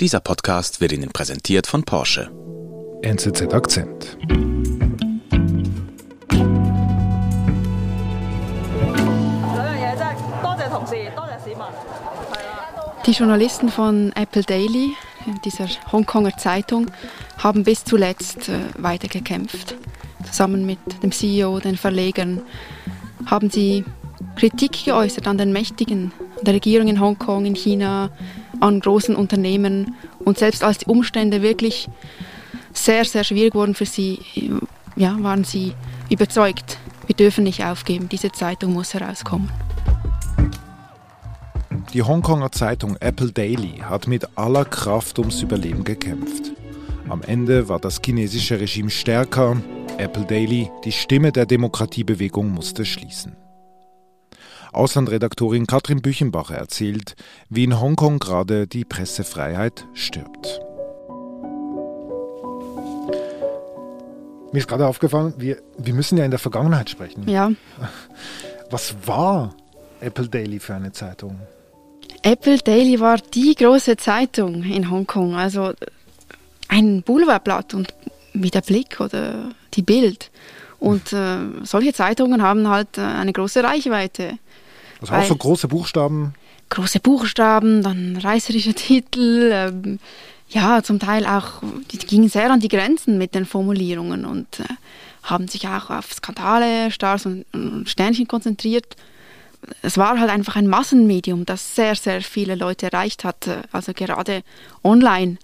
Dieser Podcast wird Ihnen präsentiert von Porsche. NZZ Akzent. Die Journalisten von Apple Daily, dieser Hongkonger Zeitung, haben bis zuletzt äh, weitergekämpft. Zusammen mit dem CEO, den Verlegern, haben sie Kritik geäußert an den Mächtigen, an der Regierung in Hongkong, in China, an großen Unternehmen. Und selbst als die Umstände wirklich sehr, sehr schwierig wurden für sie, ja, waren sie überzeugt, wir dürfen nicht aufgeben, diese Zeitung muss herauskommen. Die Hongkonger Zeitung Apple Daily hat mit aller Kraft ums Überleben gekämpft. Am Ende war das chinesische Regime stärker. Apple Daily, die Stimme der Demokratiebewegung, musste schließen. Auslandredaktorin Katrin Büchenbacher erzählt, wie in Hongkong gerade die Pressefreiheit stirbt. Mir ist gerade aufgefallen, wir, wir müssen ja in der Vergangenheit sprechen. Ja. Was war Apple Daily für eine Zeitung? Apple Daily war die große Zeitung in Hongkong. Also ein Boulevardblatt und wie der Blick oder die Bild. Und äh, solche Zeitungen haben halt äh, eine große Reichweite. Also auch so große Buchstaben? Große Buchstaben, dann reißerische Titel, ähm, ja, zum Teil auch, die gingen sehr an die Grenzen mit den Formulierungen und äh, haben sich auch auf Skandale, Stars und, und Sternchen konzentriert. Es war halt einfach ein Massenmedium, das sehr, sehr viele Leute erreicht hat, äh, also gerade online.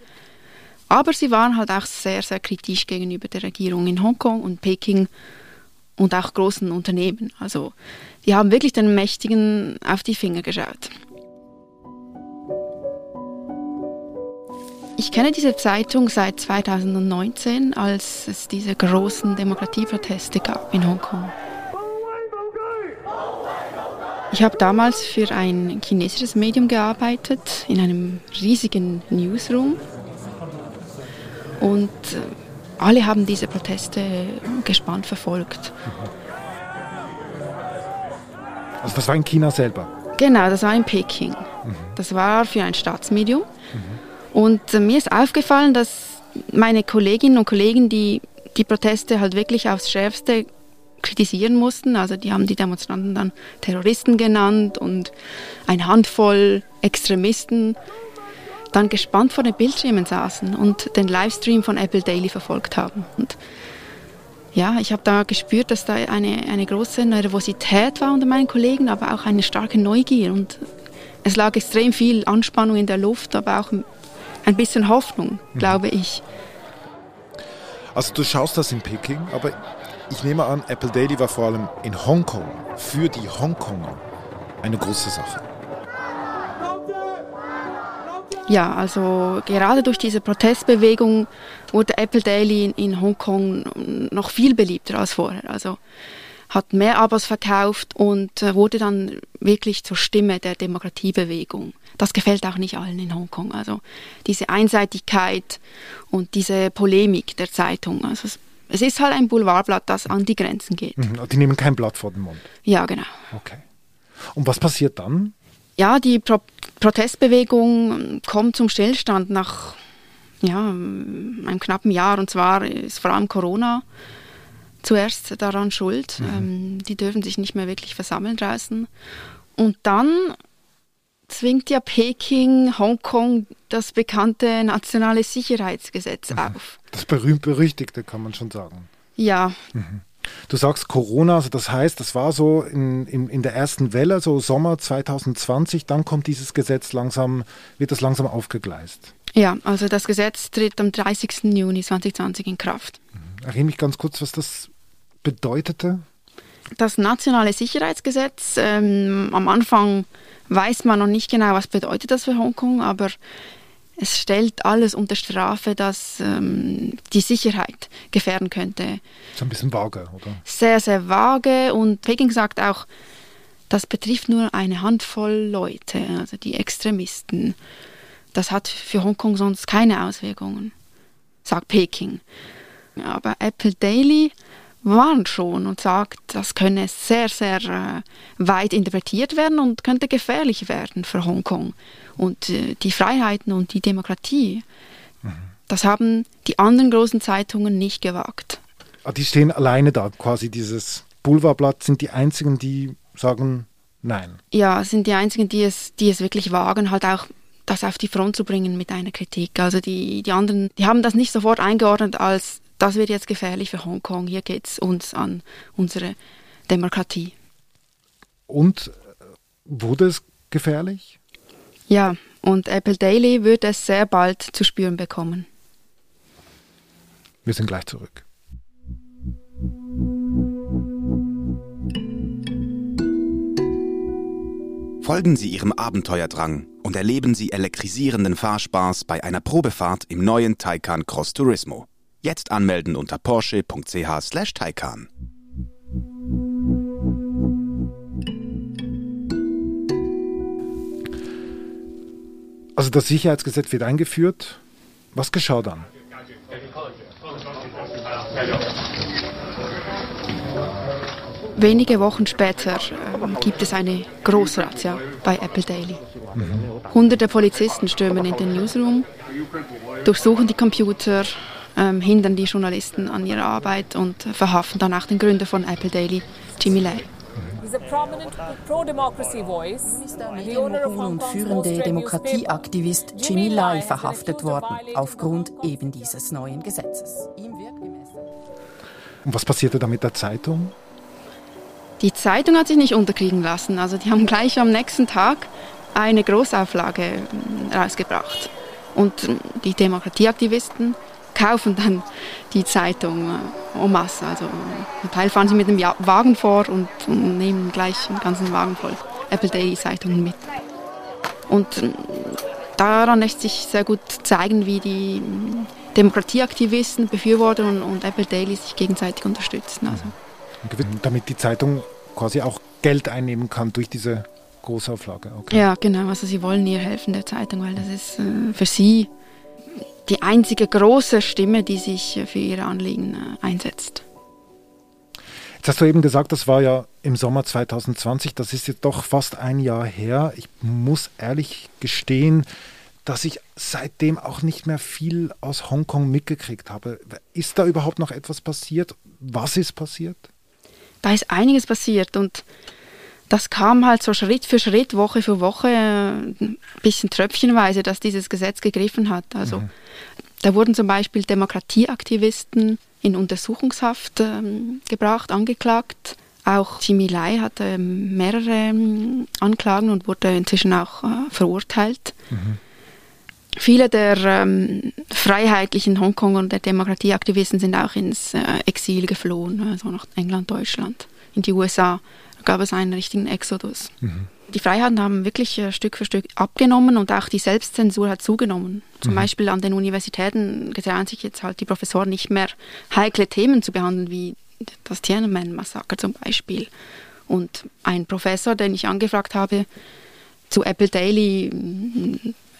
Aber sie waren halt auch sehr, sehr kritisch gegenüber der Regierung in Hongkong und Peking und auch großen Unternehmen. Also die haben wirklich den Mächtigen auf die Finger geschaut. Ich kenne diese Zeitung seit 2019, als es diese großen Demokratieproteste gab in Hongkong. Ich habe damals für ein chinesisches Medium gearbeitet, in einem riesigen Newsroom. Und äh, alle haben diese Proteste gespannt verfolgt. Also das war in China selber? Genau, das war in Peking. Mhm. Das war für ein Staatsmedium. Mhm. Und äh, mir ist aufgefallen, dass meine Kolleginnen und Kollegen, die die Proteste halt wirklich aufs Schärfste kritisieren mussten, also die haben die Demonstranten dann Terroristen genannt und eine Handvoll Extremisten, dann gespannt vor den Bildschirmen saßen und den Livestream von Apple Daily verfolgt haben. Und ja, ich habe da gespürt, dass da eine, eine große Nervosität war unter meinen Kollegen, aber auch eine starke Neugier. Und es lag extrem viel Anspannung in der Luft, aber auch ein bisschen Hoffnung, mhm. glaube ich. Also du schaust das in Peking, aber ich nehme an, Apple Daily war vor allem in Hongkong für die Hongkonger eine große Sache. Ja, also gerade durch diese Protestbewegung wurde Apple Daily in, Hongkong noch viel beliebter als vorher. Also hat mehr Abos verkauft und äh, wurde dann wirklich zur Stimme der Demokratiebewegung. Das gefällt auch nicht allen in Hongkong. Also diese Einseitigkeit und diese Polemik der Zeitung. Also es, es ist halt ein Boulevardblatt, das an die Grenzen geht. Mhm, die nehmen kein Blatt vor den Mund. Ja, genau. Okay. Und was passiert dann? Ja, die Pro Protestbewegung kommt zum Stillstand nach ja, einem knappen Jahr. Und zwar ist vor allem Corona zuerst daran schuld. Mhm. Ähm, die dürfen sich nicht mehr wirklich versammeln draußen. Und dann zwingt ja Peking Hongkong das bekannte nationale Sicherheitsgesetz mhm. auf. Das berühmt-berüchtigte kann man schon sagen. Ja. Mhm. Du sagst Corona, also das heißt, das war so in, in, in der ersten Welle, so Sommer 2020, dann kommt dieses Gesetz langsam, wird das langsam aufgegleist. Ja, also das Gesetz tritt am 30. Juni 2020 in Kraft. Mhm. Erinnere mich ganz kurz, was das bedeutete. Das nationale Sicherheitsgesetz, ähm, am Anfang weiß man noch nicht genau, was bedeutet das für Hongkong, aber es stellt alles unter Strafe, das ähm, die Sicherheit gefährden könnte. So ein bisschen vage, oder? Sehr, sehr vage und Peking sagt auch, das betrifft nur eine Handvoll Leute, also die Extremisten. Das hat für Hongkong sonst keine Auswirkungen, sagt Peking. Aber Apple Daily warnt schon und sagt, das könne sehr, sehr äh, weit interpretiert werden und könnte gefährlich werden für Hongkong und äh, die Freiheiten und die Demokratie. Mhm. Das haben die anderen großen Zeitungen nicht gewagt. Ah, die stehen alleine da, quasi dieses Boulevardblatt sind die einzigen, die sagen nein. Ja, sind die einzigen, die es, die es wirklich wagen, halt auch das auf die Front zu bringen mit einer Kritik. Also die, die anderen, die haben das nicht sofort eingeordnet als, das wird jetzt gefährlich für Hongkong, hier geht es uns an unsere Demokratie. Und äh, wurde es gefährlich? Ja, und Apple Daily wird es sehr bald zu spüren bekommen. Wir sind gleich zurück. Folgen Sie Ihrem Abenteuerdrang und erleben Sie elektrisierenden Fahrspaß bei einer Probefahrt im neuen Taycan Cross Turismo. Jetzt anmelden unter porsche.ch/taycan. Also das Sicherheitsgesetz wird eingeführt. Was geschah dann? Wenige Wochen später äh, gibt es eine Großrazzia bei Apple Daily. Hunderte Polizisten stürmen in den Newsroom, durchsuchen die Computer, ähm, hindern die Journalisten an ihrer Arbeit und verhaften dann auch den Gründer von Apple Daily, Jimmy Lai. ist der Medienmogul und führende Demokratieaktivist Jimmy Lai verhaftet worden, aufgrund eben dieses neuen Gesetzes. Und was passierte da mit der Zeitung? Die Zeitung hat sich nicht unterkriegen lassen. Also die haben gleich am nächsten Tag eine Großauflage ähm, rausgebracht. Und ähm, die Demokratieaktivisten kaufen dann die Zeitung äh, en masse. Also zum Teil fahren sie mit dem Wagen vor und, und nehmen gleich einen ganzen Wagen voll Apple Daily Zeitungen mit. Und ähm, daran lässt sich sehr gut zeigen, wie die Demokratieaktivisten, Befürworter und, und Apple Daily sich gegenseitig unterstützen. Also damit die Zeitung quasi auch Geld einnehmen kann durch diese Großauflage. Okay. Ja, genau. Also sie wollen ihr helfen der Zeitung, weil das ist äh, für sie die einzige große Stimme, die sich für ihre Anliegen äh, einsetzt. Jetzt hast du eben gesagt, das war ja im Sommer 2020, das ist jetzt doch fast ein Jahr her. Ich muss ehrlich gestehen, dass ich seitdem auch nicht mehr viel aus Hongkong mitgekriegt habe. Ist da überhaupt noch etwas passiert? Was ist passiert? da ist einiges passiert und das kam halt so Schritt für Schritt, Woche für Woche, ein äh, bisschen tröpfchenweise, dass dieses Gesetz gegriffen hat. Also mhm. da wurden zum Beispiel Demokratieaktivisten in Untersuchungshaft ähm, gebracht, angeklagt. Auch Jimmy Lai hatte ähm, mehrere ähm, Anklagen und wurde inzwischen auch äh, verurteilt. Mhm. Viele der ähm, freiheitlichen Hongkong- und der Demokratieaktivisten sind auch ins äh, Exil geflohen, also nach England, Deutschland, in die USA. Gab es einen richtigen Exodus. Mhm. Die Freiheiten haben wirklich äh, Stück für Stück abgenommen und auch die Selbstzensur hat zugenommen. Zum mhm. Beispiel an den Universitäten getrauen sich jetzt halt die Professoren nicht mehr heikle Themen zu behandeln, wie das Tiananmen-Massaker zum Beispiel. Und ein Professor, den ich angefragt habe, zu Apple Daily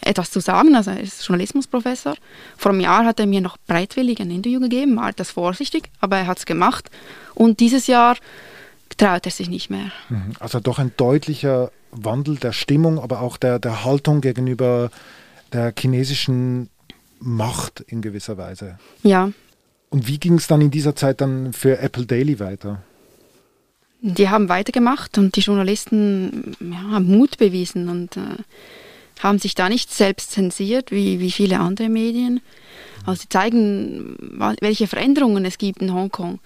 etwas zu sagen. Also er ist Journalismusprofessor. Vor einem Jahr hat er mir noch breitwillig ein Interview gegeben, war etwas vorsichtig, aber er hat es gemacht. Und dieses Jahr traut er sich nicht mehr. Mhm. Also doch ein deutlicher Wandel der Stimmung, aber auch der, der Haltung gegenüber der chinesischen Macht in gewisser Weise. Ja. Und wie ging es dann in dieser Zeit dann für Apple Daily weiter? Die haben weitergemacht und die Journalisten ja, haben Mut bewiesen und äh, haben sich da nicht selbst zensiert, wie, wie viele andere Medien. Also sie zeigen, welche Veränderungen es gibt in Hongkong,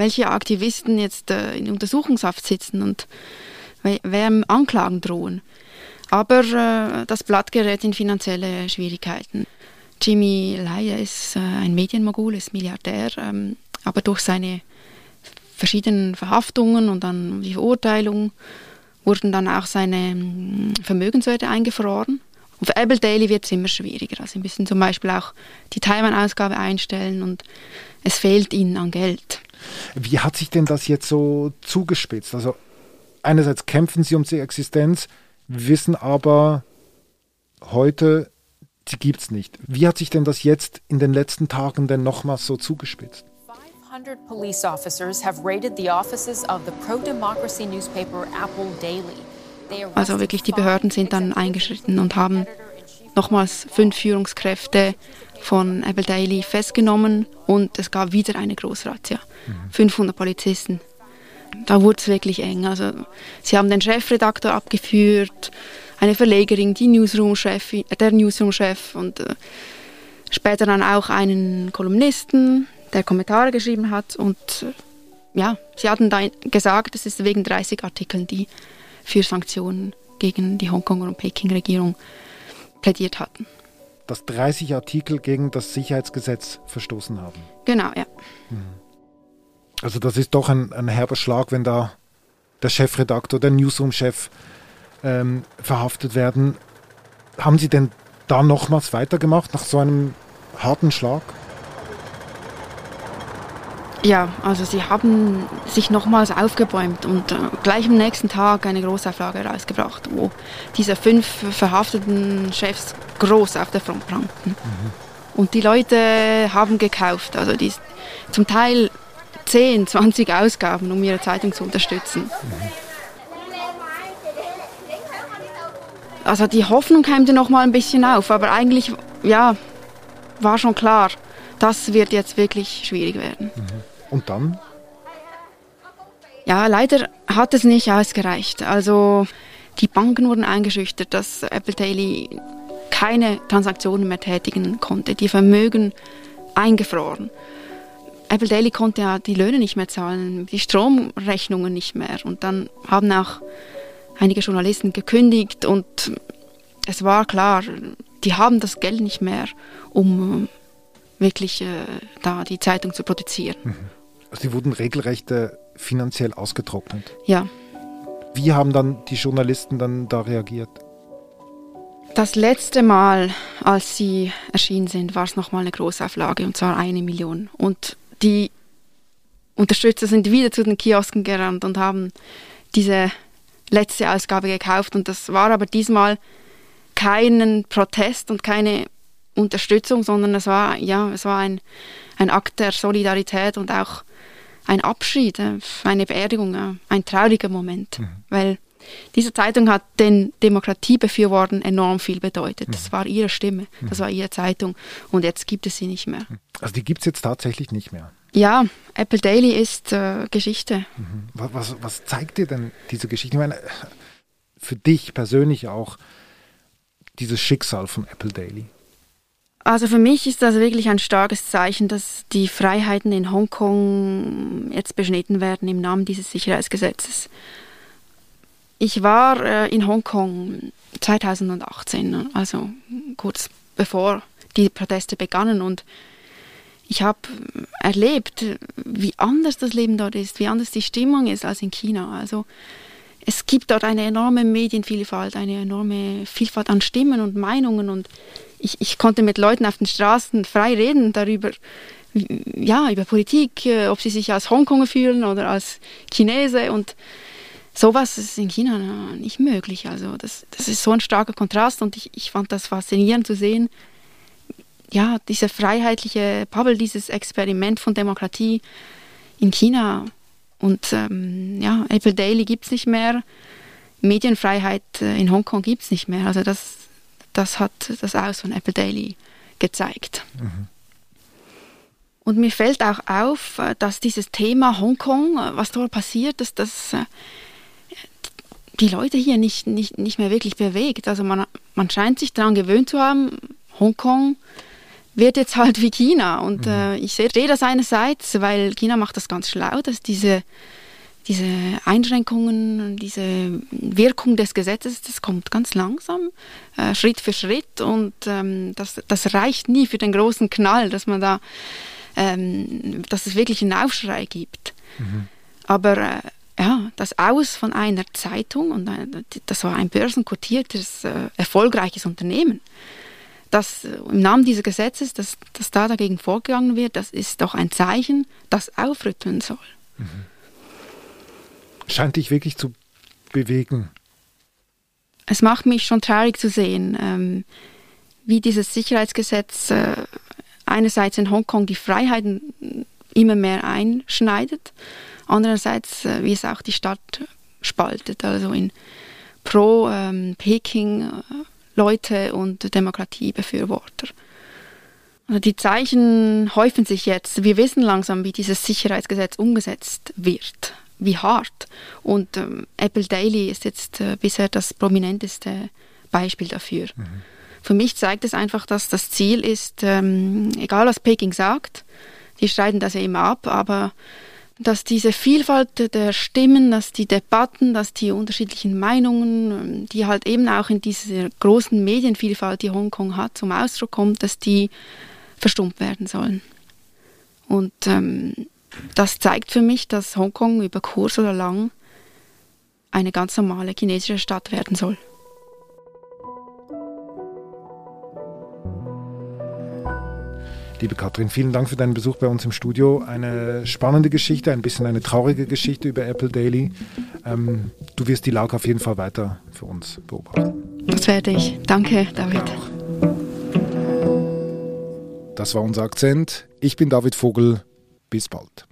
welche Aktivisten jetzt äh, in Untersuchungshaft sitzen und wem Anklagen drohen. Aber äh, das Blatt gerät in finanzielle Schwierigkeiten. Jimmy Lai ist äh, ein Medienmogul, ist Milliardär, ähm, aber durch seine verschiedenen Verhaftungen und dann die Verurteilung wurden dann auch seine hm, Vermögenswerte eingefroren. Und für Apple Daily wird es immer schwieriger. Also sie müssen zum Beispiel auch die Taiwan-Ausgabe einstellen und es fehlt ihnen an Geld. Wie hat sich denn das jetzt so zugespitzt? Also einerseits kämpfen sie um die Existenz, wissen aber heute, sie gibt es nicht. Wie hat sich denn das jetzt in den letzten Tagen denn nochmals so zugespitzt? 200 police officers have raided the offices of the pro-democracy newspaper Apple Daily. Also wirklich, die Behörden sind dann eingeschritten und haben nochmals fünf Führungskräfte von Apple Daily festgenommen und es gab wieder eine Großrazzia. Mhm. 500 Polizisten. Da wurde es wirklich eng. Also, sie haben den Chefredakteur abgeführt, eine Verlegerin, die Newsroom-Chef, äh, der Newsroom-Chef und äh, später dann auch einen Kolumnisten, der Kommentare geschrieben hat. Und äh, ja, sie hatten da gesagt, es ist wegen 30 Artikeln, die für Sanktionen gegen die Hongkonger und Peking-Regierung plädiert hatten. Dass 30 Artikel gegen das Sicherheitsgesetz verstoßen haben. Genau, ja. Hm. Also das ist doch ein, ein herber Schlag, wenn da der Chefredakteur, der Newsroom-Chef ähm, verhaftet werden. Haben Sie denn da nochmals weitergemacht nach so einem harten Schlag? Ja, also sie haben sich nochmals aufgebäumt und äh, gleich am nächsten Tag eine Großauflage rausgebracht, wo diese fünf verhafteten Chefs groß auf der Front prangten. Mhm. Und die Leute haben gekauft, also die, zum Teil 10, 20 Ausgaben, um ihre Zeitung zu unterstützen. Mhm. Also die Hoffnung keimte noch mal ein bisschen auf, aber eigentlich, ja, war schon klar, das wird jetzt wirklich schwierig werden. Mhm. Und dann? Ja, leider hat es nicht ausgereicht. Also die Banken wurden eingeschüchtert, dass Apple Daily keine Transaktionen mehr tätigen konnte. Die Vermögen eingefroren. Apple Daily konnte ja die Löhne nicht mehr zahlen, die Stromrechnungen nicht mehr. Und dann haben auch einige Journalisten gekündigt und es war klar, die haben das Geld nicht mehr, um wirklich äh, da die Zeitung zu produzieren. Mhm. Also die wurden regelrecht finanziell ausgetrocknet. Ja. Wie haben dann die Journalisten dann da reagiert? Das letzte Mal, als sie erschienen sind, war es nochmal eine Großauflage und zwar eine Million. Und die Unterstützer sind wieder zu den Kiosken gerannt und haben diese letzte Ausgabe gekauft. Und das war aber diesmal keinen Protest und keine Unterstützung, sondern es war, ja, es war ein, ein Akt der Solidarität und auch ein Abschied, äh, eine Beerdigung, äh, ein trauriger Moment, mhm. weil diese Zeitung hat den Demokratiebefürwortern enorm viel bedeutet. Das mhm. war ihre Stimme, das mhm. war ihre Zeitung und jetzt gibt es sie nicht mehr. Also die gibt es jetzt tatsächlich nicht mehr? Ja, Apple Daily ist äh, Geschichte. Mhm. Was, was, was, zeigt dir denn diese Geschichte? Ich meine, für dich persönlich auch dieses Schicksal von Apple Daily. Also für mich ist das wirklich ein starkes Zeichen, dass die Freiheiten in Hongkong jetzt beschnitten werden im Namen dieses Sicherheitsgesetzes. Ich war äh, in Hongkong 2018, also kurz bevor die Proteste begannen und ich habe erlebt, wie anders das Leben dort ist, wie anders die Stimmung ist als in China. Also es gibt dort eine enorme Medienvielfalt, eine enorme Vielfalt an Stimmen und Meinungen und ich, ich konnte mit Leuten auf den Straßen frei reden darüber, ja, über Politik, äh, ob sie sich als Hongkonger fühlen oder als Chinese und sowas ist in China nicht möglich. Also das, das ist so ein starker Kontrast und ich, ich fand das faszinierend zu sehen, ja, diese freiheitliche Bubble, dieses Experiment von Demokratie in China. Und ähm, ja, Apple Daily gibt es nicht mehr. Medienfreiheit äh, in Hongkong gibt es nicht mehr. Also das, das hat das Aus von Apple Daily gezeigt. Mhm. Und mir fällt auch auf, äh, dass dieses Thema Hongkong, äh, was dort passiert, dass das die Leute hier nicht, nicht, nicht mehr wirklich bewegt. Also man, man scheint sich daran gewöhnt zu haben, Hongkong wird jetzt halt wie China. Und mhm. äh, ich sehe das einerseits, weil China macht das ganz schlau, dass diese, diese Einschränkungen, diese Wirkung des Gesetzes, das kommt ganz langsam, äh, Schritt für Schritt. Und ähm, das, das reicht nie für den großen Knall, dass man da, ähm, dass es wirklich einen Aufschrei gibt. Mhm. Aber äh, ja, das Aus von einer Zeitung, und äh, das war ein börsenkotiertes, äh, erfolgreiches Unternehmen, dass äh, im Namen dieses Gesetzes, dass, dass da dagegen vorgegangen wird, das ist doch ein Zeichen, das aufrütteln soll. Mhm. Scheint dich wirklich zu bewegen. Es macht mich schon traurig zu sehen, ähm, wie dieses Sicherheitsgesetz äh, einerseits in Hongkong die Freiheiten immer mehr einschneidet. Andererseits, äh, wie es auch die Stadt spaltet, also in pro ähm, äh, und Demokratiebefürworter. Also die Zeichen häufen sich jetzt. Wir wissen langsam, wie dieses Sicherheitsgesetz umgesetzt wird, wie hart. Und ähm, Apple Daily ist jetzt äh, bisher das prominenteste Beispiel dafür. Mhm. Für mich zeigt es einfach, dass das Ziel ist, ähm, egal was Peking sagt, die streiten das ja immer ab, aber dass diese Vielfalt der Stimmen, dass die Debatten, dass die unterschiedlichen Meinungen, die halt eben auch in dieser großen Medienvielfalt, die Hongkong hat, zum Ausdruck kommt, dass die verstummt werden sollen. Und ähm, das zeigt für mich, dass Hongkong über kurz oder lang eine ganz normale chinesische Stadt werden soll. Liebe Katrin, vielen Dank für deinen Besuch bei uns im Studio. Eine spannende Geschichte, ein bisschen eine traurige Geschichte über Apple Daily. Ähm, du wirst die Lage auf jeden Fall weiter für uns beobachten. Das werde ich. Danke, David. Das war unser Akzent. Ich bin David Vogel. Bis bald.